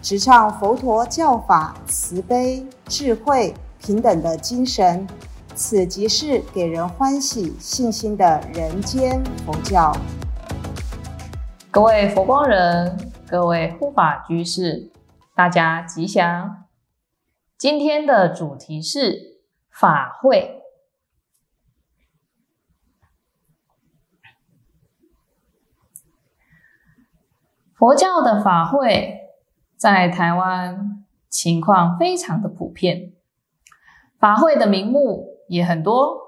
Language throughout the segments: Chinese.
直唱佛陀教法慈悲、智慧、平等的精神，此即是给人欢喜、信心的人间佛教。各位佛光人，各位护法居士，大家吉祥！今天的主题是法会。佛教的法会。在台湾情况非常的普遍，法会的名目也很多。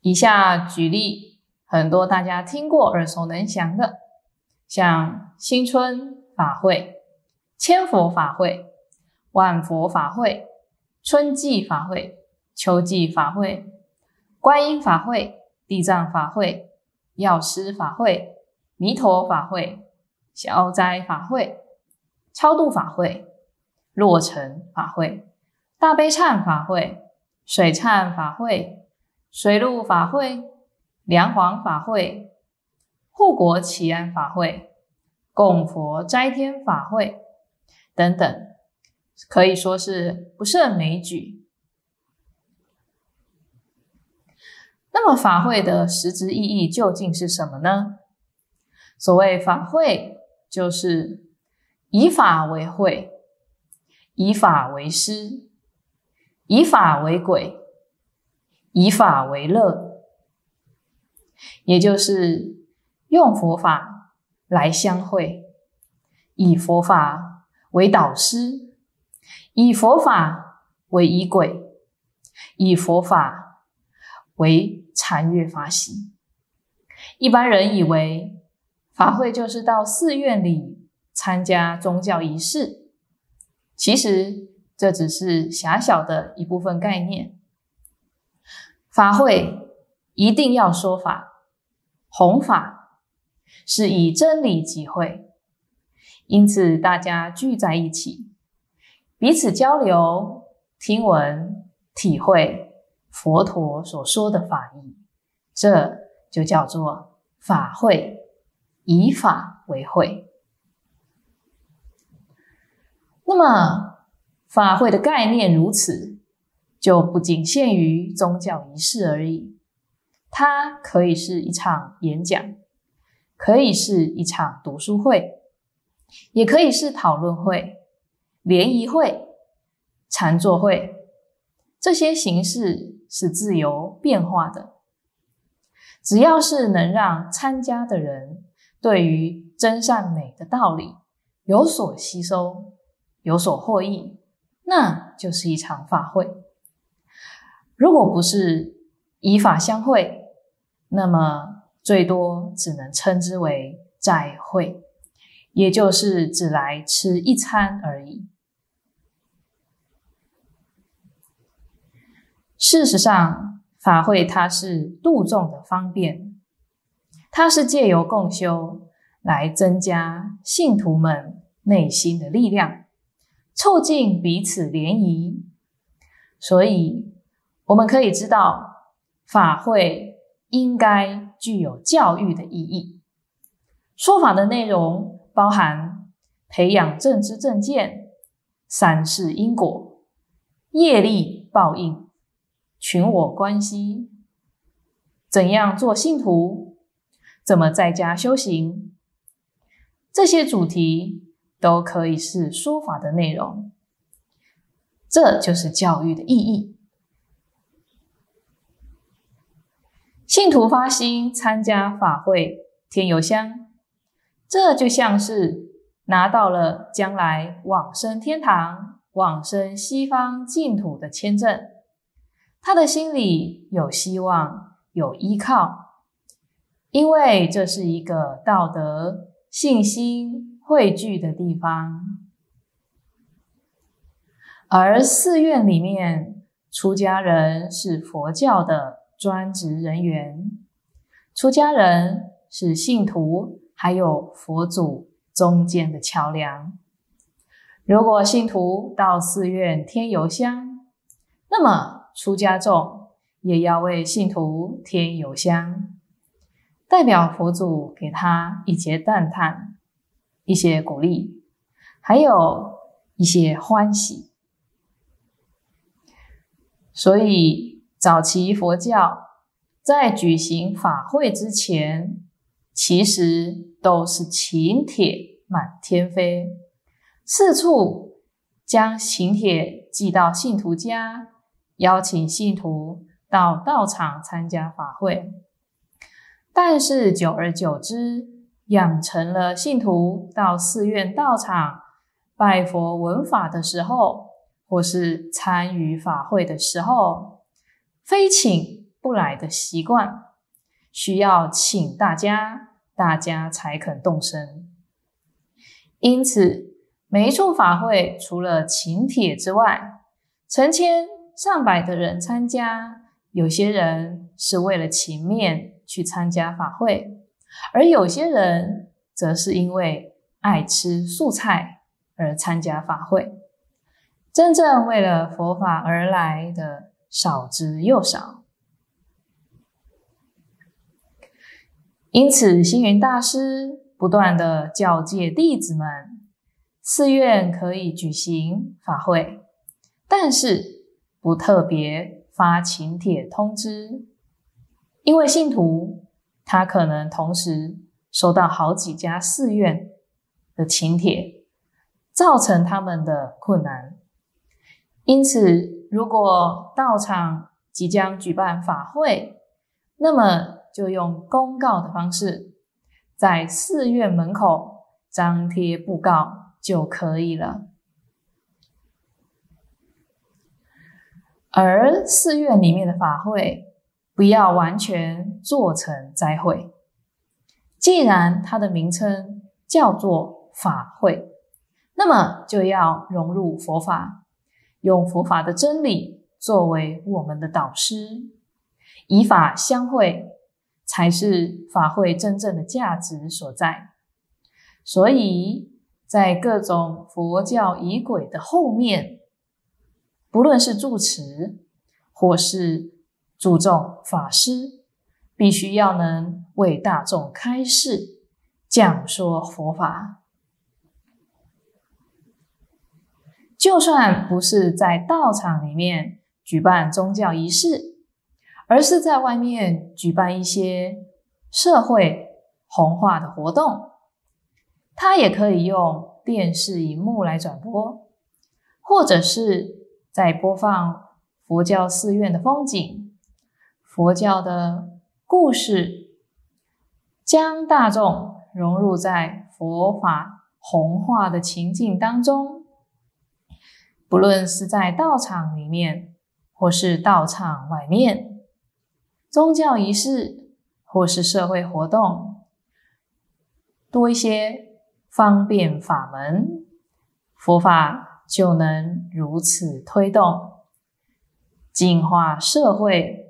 以下举例，很多大家听过耳熟能详的，像新春法会、千佛法会、万佛法会、春季法会、秋季法会、观音法会、地藏法会、药师法会、弥陀法会、消灾法会。超度法会、落成法会、大悲忏法会、水忏法会、水陆法会、梁皇法会、护国祈安法会、供佛斋天法会等等，可以说是不胜枚举。那么法会的实质意义究竟是什么呢？所谓法会，就是。以法为会，以法为师，以法为轨，以法为乐，也就是用佛法来相会，以佛法为导师，以佛法为仪轨，以佛法为禅悦法喜。一般人以为法会就是到寺院里。参加宗教仪式，其实这只是狭小的一部分概念。法会一定要说法、弘法，是以真理集会，因此大家聚在一起，彼此交流、听闻、体会佛陀所说的法义，这就叫做法会，以法为会。那么法会的概念如此，就不仅限于宗教仪式而已。它可以是一场演讲，可以是一场读书会，也可以是讨论会、联谊会、禅坐会。这些形式是自由变化的，只要是能让参加的人对于真善美的道理有所吸收。有所获益，那就是一场法会。如果不是以法相会，那么最多只能称之为斋会，也就是只来吃一餐而已。事实上，法会它是度众的方便，它是借由共修来增加信徒们内心的力量。促进彼此联谊，所以我们可以知道，法会应该具有教育的意义。说法的内容包含培养正知正见、三世因果、业力报应、群我关系、怎样做信徒、怎么在家修行，这些主题。都可以是说法的内容，这就是教育的意义。信徒发心参加法会添油香，这就像是拿到了将来往生天堂、往生西方净土的签证。他的心里有希望，有依靠，因为这是一个道德信心。汇聚的地方，而寺院里面，出家人是佛教的专职人员，出家人是信徒，还有佛祖中间的桥梁。如果信徒到寺院添油香，那么出家众也要为信徒添油香，代表佛祖给他一节赞叹，一些鼓励，还有一些欢喜。所以，早期佛教在举行法会之前，其实都是请帖满天飞。四处将请帖寄到信徒家，邀请信徒到道场参加法会。但是久而久之，养成了信徒到寺院道场拜佛闻法的时候，或是参与法会的时候，非请不来的习惯，需要请大家，大家才肯动身。因此。每一处法会，除了请帖之外，成千上百的人参加。有些人是为了情面去参加法会，而有些人则是因为爱吃素菜而参加法会。真正为了佛法而来的少之又少。因此，星云大师不断的教诫弟子们。寺院可以举行法会，但是不特别发请帖通知，因为信徒他可能同时收到好几家寺院的请帖，造成他们的困难。因此，如果道场即将举办法会，那么就用公告的方式，在寺院门口张贴布告。就可以了。而寺院里面的法会，不要完全做成斋会。既然它的名称叫做法会，那么就要融入佛法，用佛法的真理作为我们的导师，以法相会，才是法会真正的价值所在。所以。在各种佛教仪轨的后面，不论是住持或是注重法师，必须要能为大众开示、讲说佛法。就算不是在道场里面举办宗教仪式，而是在外面举办一些社会弘化的活动。它也可以用电视荧幕来转播，或者是在播放佛教寺院的风景、佛教的故事，将大众融入在佛法弘化的情境当中。不论是在道场里面，或是道场外面，宗教仪式或是社会活动，多一些。方便法门，佛法就能如此推动，净化社会